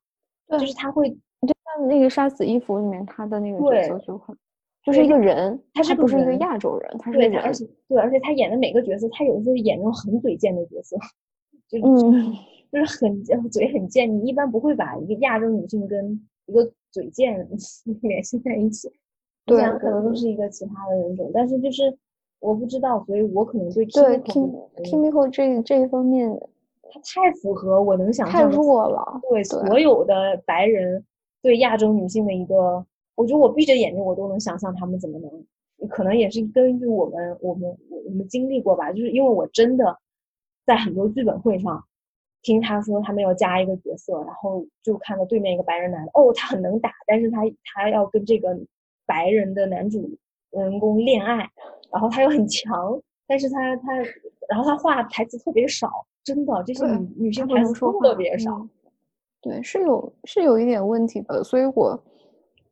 S1: 就是她会，
S2: 就像那个《杀死伊芙》里面她的那个角色就很，就是一个人，她
S1: 是
S2: 不是一个亚洲人？她是人，
S1: 而且对，而且她演的每个角色，她有的时候演那种很嘴贱的角色，就
S2: 嗯，
S1: 就是很嘴很贱。你一般不会把一个亚洲女性跟一个嘴贱联系在一起。
S2: 对，
S1: 可能都是一个其他的人种，但是就是我不知道，所以我可能
S2: 对
S1: Kimiko
S2: Kimiko 这这一方面，
S1: 他太符合我能想象，
S2: 太弱了。
S1: 对所有的白人对亚洲女性的一个，我觉得我闭着眼睛我都能想象他们怎么能，可能也是根据我们我们我们经历过吧，就是因为我真的在很多剧本会上听他说他们要加一个角色，然后就看到对面一个白人男的，哦，他很能打，但是他他要跟这个。白人的男主人公恋爱，然后他又很强，但是他他，然后他话台词特别少，真的这些女女性台词特别少，
S2: 对，是有是有一点问题的，所以我，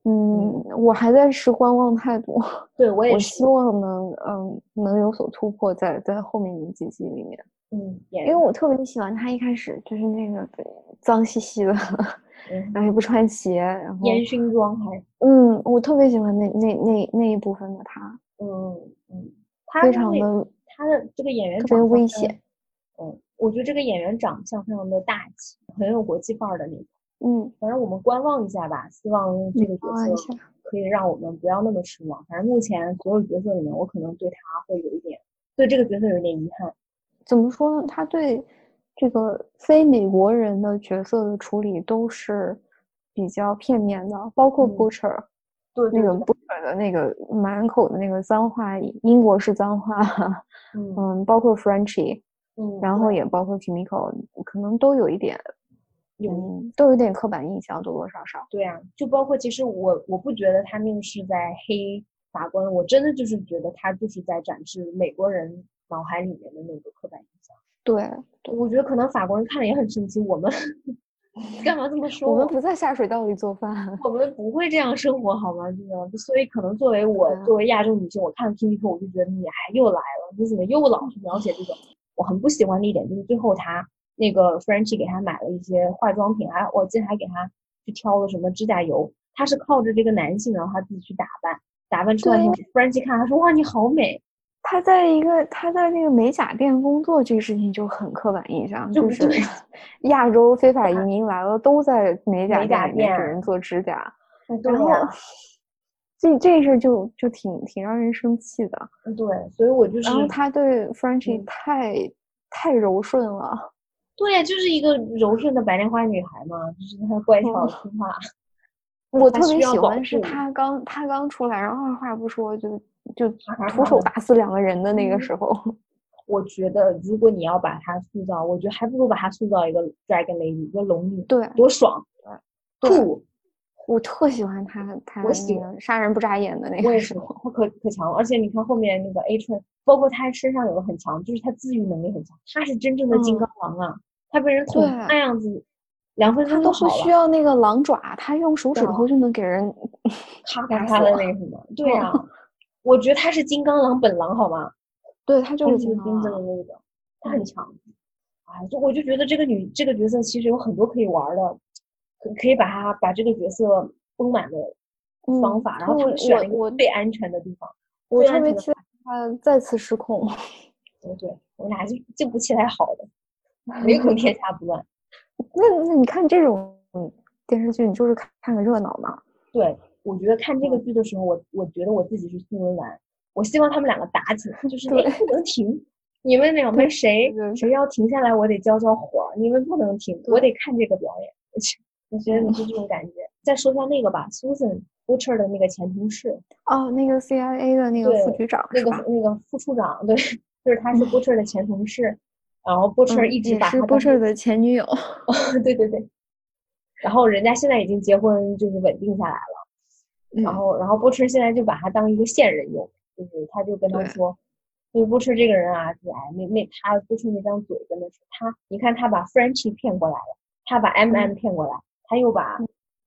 S2: 嗯，我还在持观望态度，
S1: 对我也
S2: 希望能嗯能有所突破在在后面的几集里面，
S1: 嗯，
S2: 因为我特别喜欢他一开始就是那个脏兮兮的。然后也不穿鞋，然后
S1: 烟熏妆还
S2: 嗯，我特别喜欢那那那那一部分的他，
S1: 嗯嗯，
S2: 非常的
S1: 他的这个演员
S2: 特别危险，
S1: 嗯，我觉得这个演员长相非常的大气，很有国际范儿的那种，
S2: 嗯，
S1: 反正我们观望一下吧，希望这个角色可以让我们不要那么失望。反正目前所有角色里面，我可能对他会有一点对这个角色有一点遗憾。
S2: 怎么说呢？他对。这个非美国人的角色的处理都是比较片面的，包括 Butcher，
S1: 对
S2: 那个 Butcher 的那个满口的那个脏话，英国式脏话，嗯，包括 Frenchy，
S1: 嗯，
S2: 然后也包括 Kimiko，可能都有一点，嗯，都有点刻板印象，多多少少。
S1: 对啊，就包括其实我我不觉得他那个是在黑法官，我真的就是觉得他就是在展示美国人脑海里面的那个刻板印象。
S2: 对，
S1: 我觉得可能法国人看了也很生气。我们 干嘛这么说？
S2: 我们不在下水道里做饭，
S1: 我们不会这样生活好吗？这样，所以可能作为我作为亚洲女性，我看了 T V 后，我就觉得你还又来了，你怎么又老是描写这种？我很不喜欢的一点就是最后他那个 Frenchy 给他买了一些化妆品，还我记得还给他去挑了什么指甲油。他是靠着这个男性，然后他自己去打扮，打扮出来以后，Frenchy 看他说哇你好美。
S2: 他在一个他在那个美甲店工作，这个事情就很刻板印象，就是 亚洲非法移民来了都在美甲
S1: 店
S2: 给人做指甲，然后这这事就就挺挺让人生气的。
S1: 对，所以我就是，
S2: 然后他对 Frenchy 太太柔顺了。
S1: 对呀，就是一个柔顺的白莲花女孩嘛，就是她乖巧听话。
S2: 我特别喜欢是她刚她刚出来，然后二话不说就。就徒手打死两个人的那个时候，
S1: 我觉得如果你要把她塑造，我觉得还不如把她塑造一个 dragon lady，一个龙女，
S2: 对，
S1: 多爽，
S2: 对
S1: 酷。
S2: 我特喜欢他，他
S1: 我喜
S2: 那个杀人不眨眼的那个
S1: 我也是，
S2: 时候。
S1: 他可可强了，而且你看后面那个 A 春，包括他身上有个很强，就是他自愈能力很强，他是真正的金
S2: 嗯
S1: 刚狼啊！他被人捅
S2: 对
S1: 那样子，两分
S2: 钟都不需要那个狼爪，他用手指头就能给人
S1: 咔咔咔的
S2: 打死了
S1: 那个什么，对呀、我觉得他是金刚狼本狼好吗？
S2: 对他就
S1: 就是是
S2: 金刚狼。
S1: 那个，他很强。哎，就我就觉得这个女这个角色其实有很多可以玩的，可可以把她把这个角色丰满的
S2: 嗯
S1: 方法，然后他选了一个最安全的地方。
S2: 我特别期待他再次失控。
S1: 对对，我俩就就不期待好的，唯恐天下不乱。
S2: 那那你看这种电视剧，你就是看看个热闹嘛。
S1: 对，我觉得看这个剧的时候，我我觉得我自己是孙文兰，我希望他们两个打起来，就是不能停，你们两个谁谁要停下来，我得交交火，你们不能停，我得看这个表演。我觉得你是这种感觉。再说一下那个吧，Susan Butcher 的那个前同事，
S2: 哦，那个 CIA 的那个副
S1: 对
S2: 局长
S1: 那个？那个副处长，对，就是他是 Butcher 的前同事，然后 Butcher
S2: 嗯
S1: 一直
S2: 打是 Butcher 的前女友。
S1: 对对对，然后人家现在已经结婚，就是稳定下来了。然
S2: 嗯。
S1: 后，然后波吃现在就把他当一个线人用，就是他就跟他说，就是波驰这个人啊，就哎那那他波吃那张嘴真的是他，你看他把 Frenchie 骗过来了，他把 M M 骗过来，他又把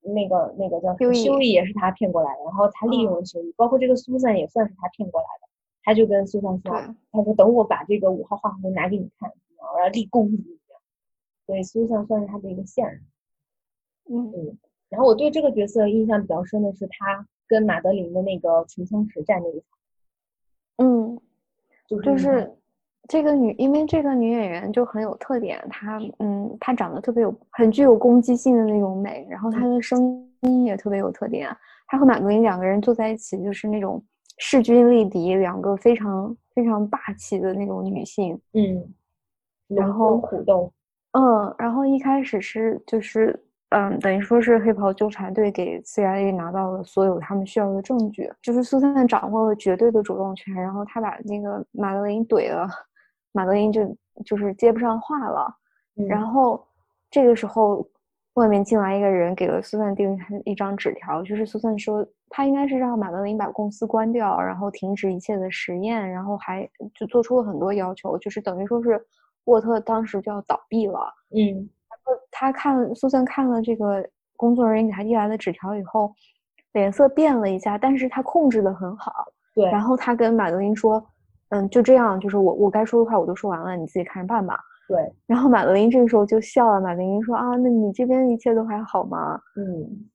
S1: 那个那个叫
S2: 修一
S1: 修一也是他骗过来的，然后他利用了修一，包括这个苏珊也算是他骗过来的，他就跟苏珊说，他说等我把这个五号画符拿给你看，我要立功什么的，所以苏珊算是他的一个线人。
S2: 嗯，
S1: 然后我对这个角色印象比较深的是他跟马德琳的那个唇枪舌战那一场，
S2: 嗯，
S1: 就是
S2: 就是这个女，因为这个女演员就很有特点，她嗯，她长得特别有很具有攻击性的那种美，然后她的声音也特别有特点。她和马德琳两个人坐在一起，就是那种势均力敌，两个非常非常霸气的那种女性。
S1: 嗯，
S2: 然后
S1: 争虎斗，
S2: 嗯，然后一开始是就是嗯，等于说是黑袍纠察队给 CIA 拿到了所有他们需要的证据，就是苏珊掌握了绝对的主动权，然后他把那个马德琳怼了，马德琳就就是接不上话了。然
S1: 嗯
S2: 后这个时候，外面进来一个人，给了苏珊递了一张纸条，就是苏珊说，他应该是让马德琳把公司关掉，然后停止一切的实验，然后还就做出了很多要求，就是等于说是沃特当时就要倒闭了。
S1: 嗯
S2: 他看苏珊看了这个工作人员给他递来的纸条以后，脸色变了一下，但是他控制的很好。
S1: 对，
S2: 然后他跟马德琳说：“嗯，就这样，就是我我该说的话我都说完了，你自己看着办吧。”
S1: 对，
S2: 然后马德琳这个时候就笑了。马德琳说：“啊，那你这边一切都还好吗？
S1: 嗯，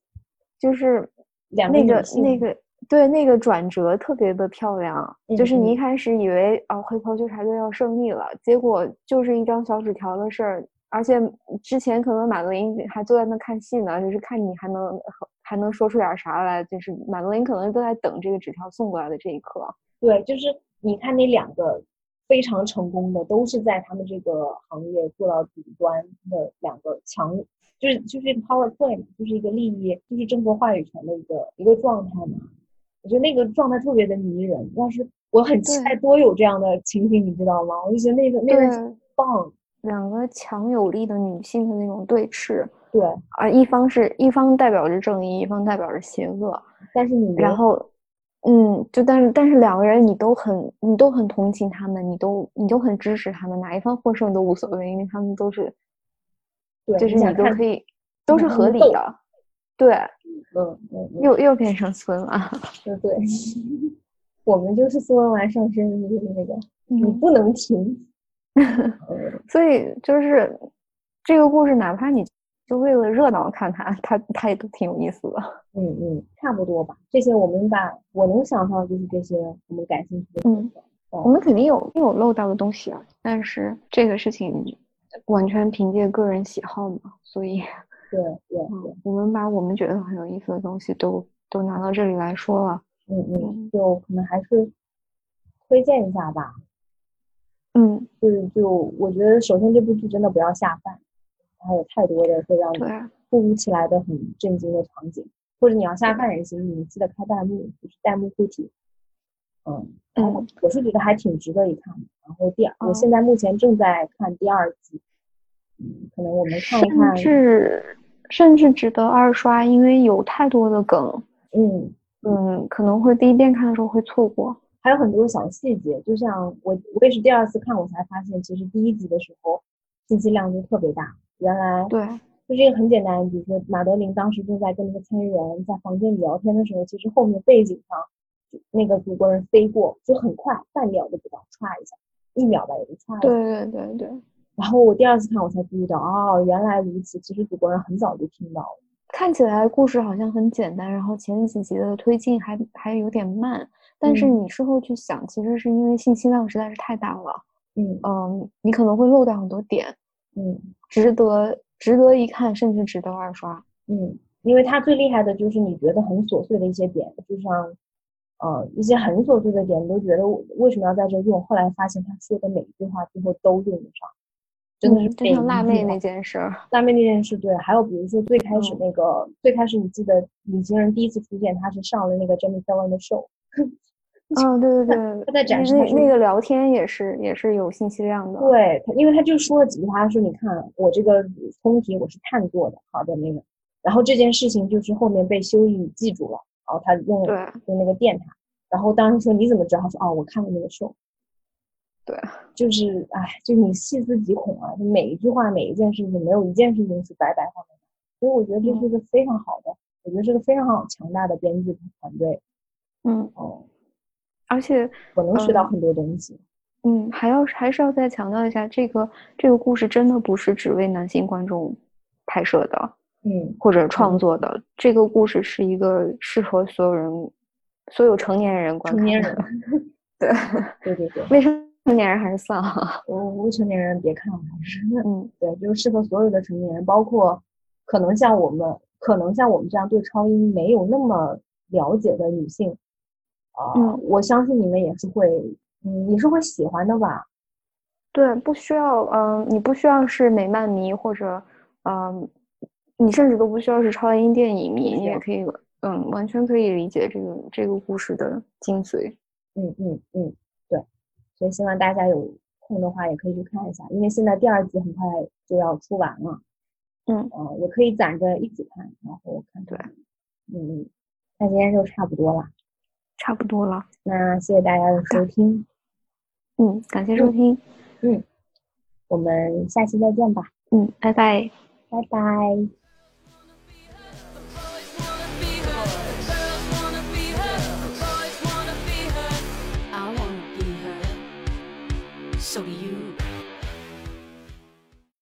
S2: 就是
S1: 两个
S2: 那个那个对那个转折特别的漂亮，就是你一
S1: 嗯
S2: 开始以为啊黑袍纠察队要胜利了，结果就是一张小纸条的事儿。而且之前可能马德琳还坐在那看戏呢，就是看你还能还能说出点啥来，就是马德琳可能都在等这个纸条送过来的这一刻。
S1: 对，就是你看那两个非常成功的，都是在他们这个行业做到顶端的两个强，就是就是一个 power play 嘛，就是一个利益，就是争夺话语权的一个一个状态嘛。我觉得那个状态特别的迷人，要是我很期待多有这样的情景，你知道吗？我就觉得那个那个棒，
S2: 两个强有力的女性的那种对峙，
S1: 对，
S2: 而一方是一方代表着正义，一方代表着邪恶。
S1: 但是你
S2: 然后，嗯，就但是但是两个人你都很你都很同情他们，你都你都很支持他们，哪一方获胜都无所谓，因为他们都是
S1: 对
S2: 就是你都可以都是合理的。对，
S1: 嗯
S2: 又又变成孙了。
S1: 对对，我们就是苏文纨上身，就是那个你
S2: 嗯，
S1: 不能停。嗯
S2: 所以就是这个故事，哪怕你就为了热闹看它，它它也都挺有意思的。
S1: 嗯嗯，差不多吧。这些我们把我能想到的就是这些我们感兴趣的
S2: 嗯
S1: 色。
S2: 我们肯定有有漏到的东西啊，但是这个事情完全凭借个人喜好嘛，所以
S1: 对对对，
S2: 嗯，我们把我们觉得很有意思的东西都都拿到这里来说了。
S1: 嗯嗯
S2: 嗯，
S1: 就可能还是推荐一下吧。
S2: 嗯，
S1: 就是就我觉得，首先这部剧真的不要下饭，还有太多的会让你
S2: 对，
S1: 突如其来的很震惊的场景，或者你要下饭也行，你记得开弹幕，就是弹幕护体。嗯嗯，我是觉得还挺值得一看的。然后第二，我现在目前正在看第二季，嗯，可能我们看一看，
S2: 甚至甚至值得二刷，因为有太多的梗，
S1: 嗯
S2: 嗯，可能会第一遍看的时候会错过，
S1: 还有很多小细节，就像我我也是第二次看，我才发现其实第一集的时候信息量就特别大，原来
S2: 对。
S1: 就是一个很简单，比如说马德琳当时正在跟那个参议员在房间里聊天的时候，其实后面背景上那个祖国人飞过，就很快，半秒都不到，歘一下，一秒吧也就歘。
S2: 对对对对。
S1: 然后我第二次看，我才注意到，哦，原来如此。其实祖国人很早就听到了。
S2: 看起来故事好像很简单，然后前几集的推进还还有点慢，但是你事后去想，其实是因为信息量实在是太大了。
S1: 嗯
S2: 嗯，你可能会漏掉很多点。
S1: 嗯，
S2: 值得。值得一看，甚至值得二刷。
S1: 嗯，因为它最厉害的就是你觉得很琐碎的一些点，就像，呃，一些很琐碎的点，你都觉得为什么要在这用？后来发现他说的每一句话最后都用得上，真的是。
S2: 就像辣妹那件事，
S1: 辣妹那件事，对。还有比如说最开始那个，最开始你记得隐形人第一次出现，他是上了那个 Jimmy Fallon 的 show。
S2: 嗯，对对对，
S1: 他在展示
S2: 那那个聊天也是也是有信息量的。
S1: 对，他因为他就说了几句话，他说：“你看我这个通题我是看过的，好的那个。”然后这件事情就是后面被修一记住了，然后他用用那个电他，然后当时说你怎么知道？他说：“哦，我看了那个 show。”
S2: 对，
S1: 就是哎，就你细思极恐啊！每一句话，每一件事情，没有一件事情是白白放在那。所以我觉得这是一个非常好的，我觉得是个非常好强大的编剧团队。
S2: 嗯
S1: 哦。
S2: 而且
S1: 我能学到很多东西。
S2: 嗯，还要还是要再强调一下，这个这个故事真的不是只为男性观众拍摄的，
S1: 嗯，
S2: 或者创作的。这个故事是一个适合所有人、所有成年人观看。
S1: 成年人，
S2: 对
S1: 对 对对，
S2: 未成年人还是算了。
S1: 我未成年人别看了，还是
S2: 嗯，
S1: 对，就是适合所有的成年人，包括可能像我们，可能像我们这样对超音没有那么了解的女性。啊，我相信你们也是会，嗯，也是会喜欢的吧？
S2: 对，不需要，嗯，你不需要是美漫迷，或者，嗯，你甚至都不需要是超英电影迷，你也可以，嗯，完全可以理解这个这个故事的精髓。
S1: 嗯嗯嗯，对，所以希望大家有空的话也可以去看一下，因为现在第二季很快就要出完了。
S2: 嗯
S1: 嗯，也可以攒着一起看，然后看。
S2: 对，
S1: 嗯嗯，那今天就差不多了。
S2: 差不多了，
S1: 那谢谢大家的收听，
S2: 嗯，感谢收听，
S1: 嗯，我们下期再见吧，
S2: 嗯，拜拜，
S1: 拜拜。